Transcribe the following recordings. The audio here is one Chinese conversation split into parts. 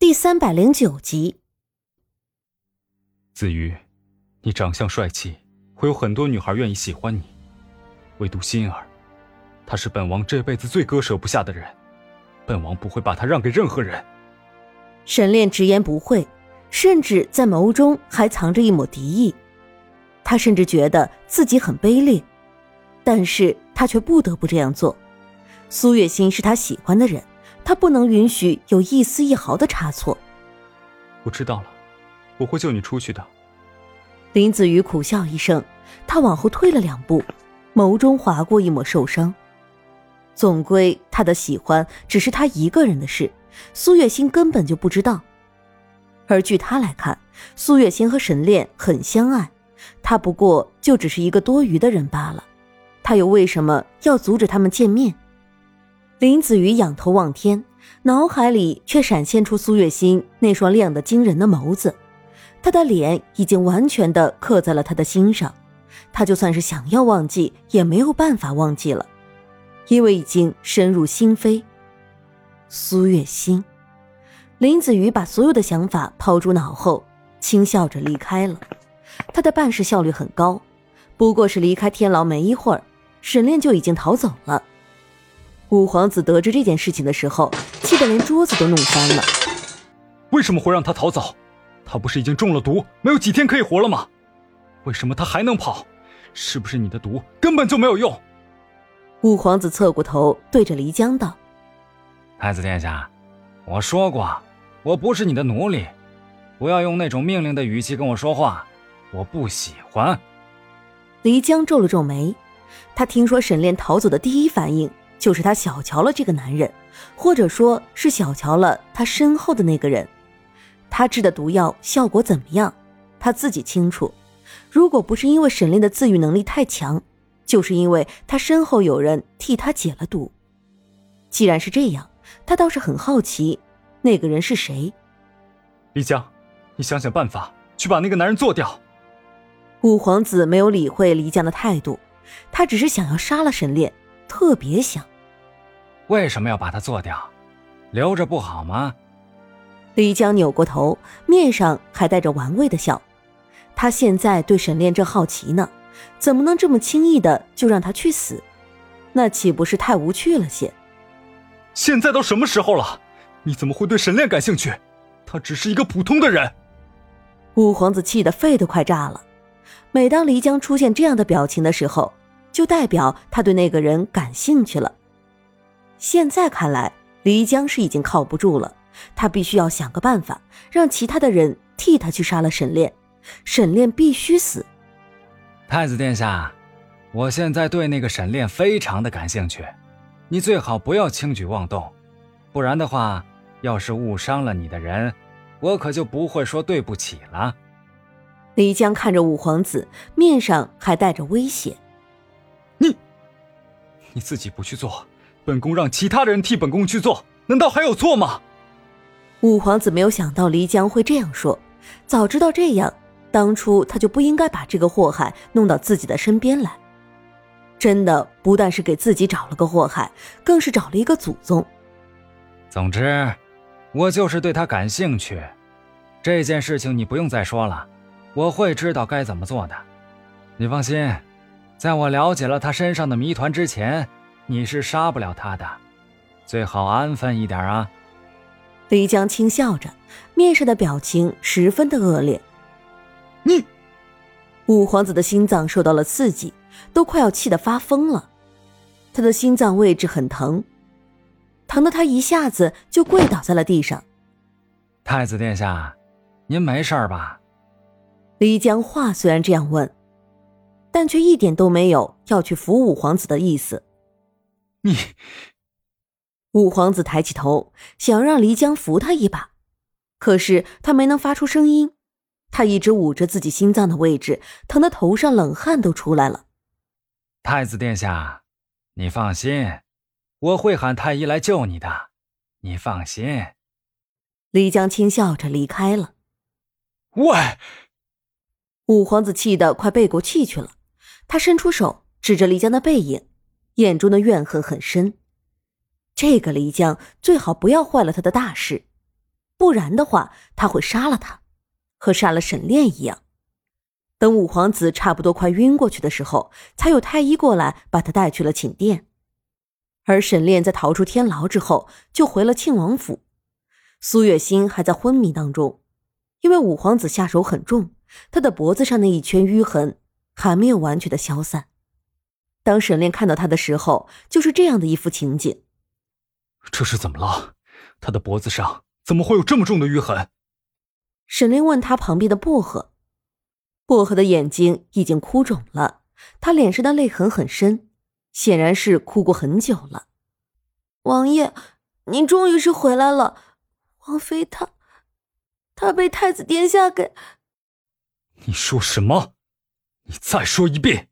第三百零九集，子瑜，你长相帅气，会有很多女孩愿意喜欢你。唯独心儿，她是本王这辈子最割舍不下的人，本王不会把她让给任何人。沈炼直言不讳，甚至在眸中还藏着一抹敌意。他甚至觉得自己很卑劣，但是他却不得不这样做。苏月心是他喜欢的人。他不能允许有一丝一毫的差错。我知道了，我会救你出去的。林子瑜苦笑一声，他往后退了两步，眸中划过一抹受伤。总归他的喜欢只是他一个人的事，苏月心根本就不知道。而据他来看，苏月心和沈炼很相爱，他不过就只是一个多余的人罢了。他又为什么要阻止他们见面？林子瑜仰头望天，脑海里却闪现出苏月心那双亮得惊人的眸子，他的脸已经完全的刻在了他的心上，他就算是想要忘记，也没有办法忘记了，因为已经深入心扉。苏月心，林子瑜把所有的想法抛诸脑后，轻笑着离开了。他的办事效率很高，不过是离开天牢没一会儿，沈炼就已经逃走了。五皇子得知这件事情的时候，气得连桌子都弄翻了。为什么会让他逃走？他不是已经中了毒，没有几天可以活了吗？为什么他还能跑？是不是你的毒根本就没有用？五皇子侧过头对着黎江道：“太子殿下，我说过，我不是你的奴隶，不要用那种命令的语气跟我说话，我不喜欢。”黎江皱了皱眉，他听说沈炼逃走的第一反应。就是他小瞧了这个男人，或者说是小瞧了他身后的那个人。他制的毒药效果怎么样？他自己清楚。如果不是因为沈炼的自愈能力太强，就是因为他身后有人替他解了毒。既然是这样，他倒是很好奇，那个人是谁。丽江，你想想办法，去把那个男人做掉。五皇子没有理会黎江的态度，他只是想要杀了沈炼，特别想。为什么要把它做掉？留着不好吗？李江扭过头，面上还带着玩味的笑。他现在对沈炼正好奇呢，怎么能这么轻易的就让他去死？那岂不是太无趣了些？现在都什么时候了，你怎么会对沈炼感兴趣？他只是一个普通的人。五皇子气得肺都快炸了。每当黎江出现这样的表情的时候，就代表他对那个人感兴趣了。现在看来，黎江是已经靠不住了。他必须要想个办法，让其他的人替他去杀了沈炼。沈炼必须死。太子殿下，我现在对那个沈炼非常的感兴趣，你最好不要轻举妄动，不然的话，要是误伤了你的人，我可就不会说对不起了。黎江看着五皇子，面上还带着威胁：“你，你自己不去做。”本宫让其他的人替本宫去做，难道还有错吗？五皇子没有想到黎江会这样说，早知道这样，当初他就不应该把这个祸害弄到自己的身边来。真的不但是给自己找了个祸害，更是找了一个祖宗。总之，我就是对他感兴趣。这件事情你不用再说了，我会知道该怎么做的。你放心，在我了解了他身上的谜团之前。你是杀不了他的，最好安分一点啊。李江轻笑着，面上的表情十分的恶劣。你，五皇子的心脏受到了刺激，都快要气得发疯了。他的心脏位置很疼，疼得他一下子就跪倒在了地上。太子殿下，您没事吧？李江话虽然这样问，但却一点都没有要去扶五皇子的意思。你，五皇子抬起头，想让黎江扶他一把，可是他没能发出声音。他一直捂着自己心脏的位置，疼得头上冷汗都出来了。太子殿下，你放心，我会喊太医来救你的。你放心。黎江轻笑着离开了。喂！五皇子气得快背过气去了，他伸出手指着黎江的背影。眼中的怨恨很深，这个黎江最好不要坏了他的大事。不然的话他会杀了他，和杀了沈炼一样。等五皇子差不多快晕过去的时候，才有太医过来把他带去了寝殿。而沈炼在逃出天牢之后，就回了庆王府。苏月心还在昏迷当中，因为五皇子下手很重，他的脖子上那一圈淤痕还没有完全的消散。当沈炼看到他的时候，就是这样的一副情景。这是怎么了？他的脖子上怎么会有这么重的淤痕？沈炼问他旁边的薄荷，薄荷的眼睛已经哭肿了，他脸上的泪痕很深，显然是哭过很久了。王爷，您终于是回来了。王妃她，她被太子殿下给……你说什么？你再说一遍。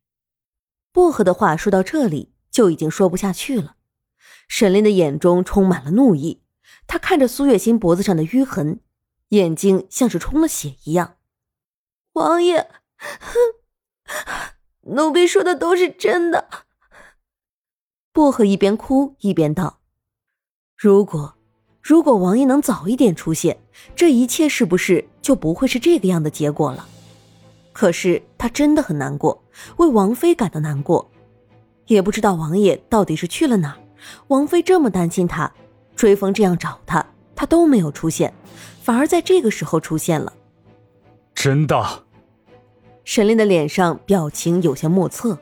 薄荷的话说到这里就已经说不下去了。沈炼的眼中充满了怒意，他看着苏月心脖子上的淤痕，眼睛像是充了血一样。王爷，奴婢说的都是真的。薄荷一边哭一边道：“如果……”如果王爷能早一点出现，这一切是不是就不会是这个样的结果了？可是他真的很难过，为王妃感到难过，也不知道王爷到底是去了哪儿。王妃这么担心他，追风这样找他，他都没有出现，反而在这个时候出现了。真的？沈炼的脸上表情有些莫测。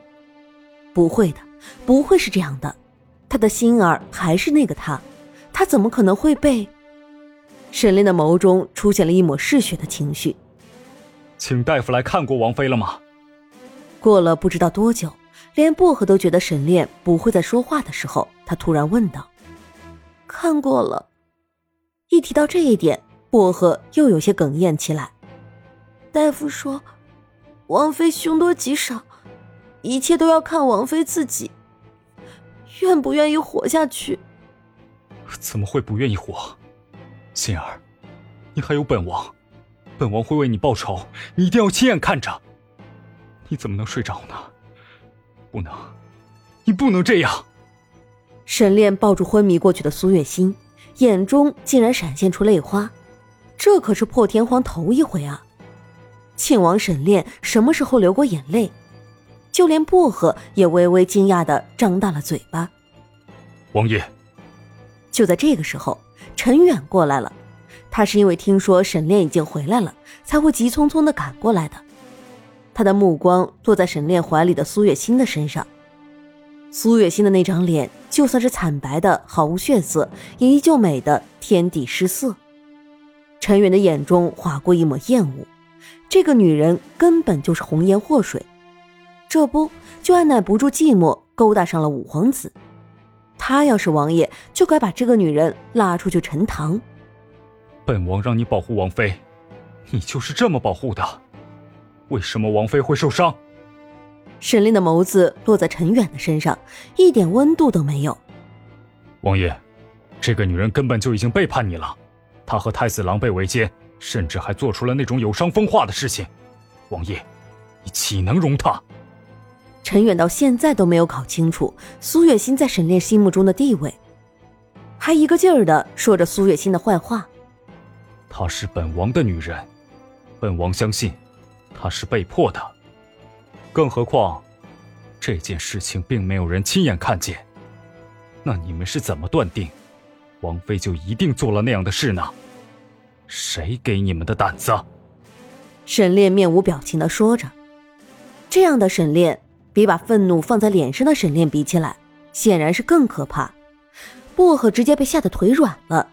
不会的，不会是这样的，他的心儿还是那个他。他怎么可能会被？沈炼的眸中出现了一抹嗜血的情绪。请大夫来看过王妃了吗？过了不知道多久，连薄荷都觉得沈炼不会再说话的时候，他突然问道：“看过了。”一提到这一点，薄荷又有些哽咽起来。大夫说，王妃凶多吉少，一切都要看王妃自己愿不愿意活下去。怎么会不愿意活？心儿，你还有本王，本王会为你报仇，你一定要亲眼看着。你怎么能睡着呢？不能，你不能这样。沈炼抱住昏迷过去的苏月心，眼中竟然闪现出泪花，这可是破天荒头一回啊！庆王沈炼什么时候流过眼泪？就连薄荷也微微惊讶的张大了嘴巴。王爷。就在这个时候，陈远过来了。他是因为听说沈炼已经回来了，才会急匆匆的赶过来的。他的目光落在沈炼怀里的苏月心的身上。苏月心的那张脸，就算是惨白的毫无血色，也依旧美的天地失色。陈远的眼中划过一抹厌恶。这个女人根本就是红颜祸水，这不就按耐不住寂寞，勾搭上了五皇子。他要是王爷，就该把这个女人拉出去沉塘。本王让你保护王妃，你就是这么保护的？为什么王妃会受伤？沈炼的眸子落在陈远的身上，一点温度都没有。王爷，这个女人根本就已经背叛你了，她和太子狼狈为奸，甚至还做出了那种有伤风化的事情。王爷，你岂能容她？陈远到现在都没有搞清楚苏月心在沈炼心目中的地位，还一个劲儿的说着苏月心的坏话。她是本王的女人，本王相信他是被迫的。更何况这件事情并没有人亲眼看见，那你们是怎么断定王妃就一定做了那样的事呢？谁给你们的胆子？沈炼面无表情的说着，这样的沈炼。比把愤怒放在脸上的沈炼比起来，显然是更可怕。薄荷直接被吓得腿软了。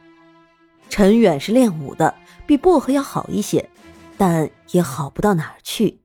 陈远是练武的，比薄荷要好一些，但也好不到哪儿去。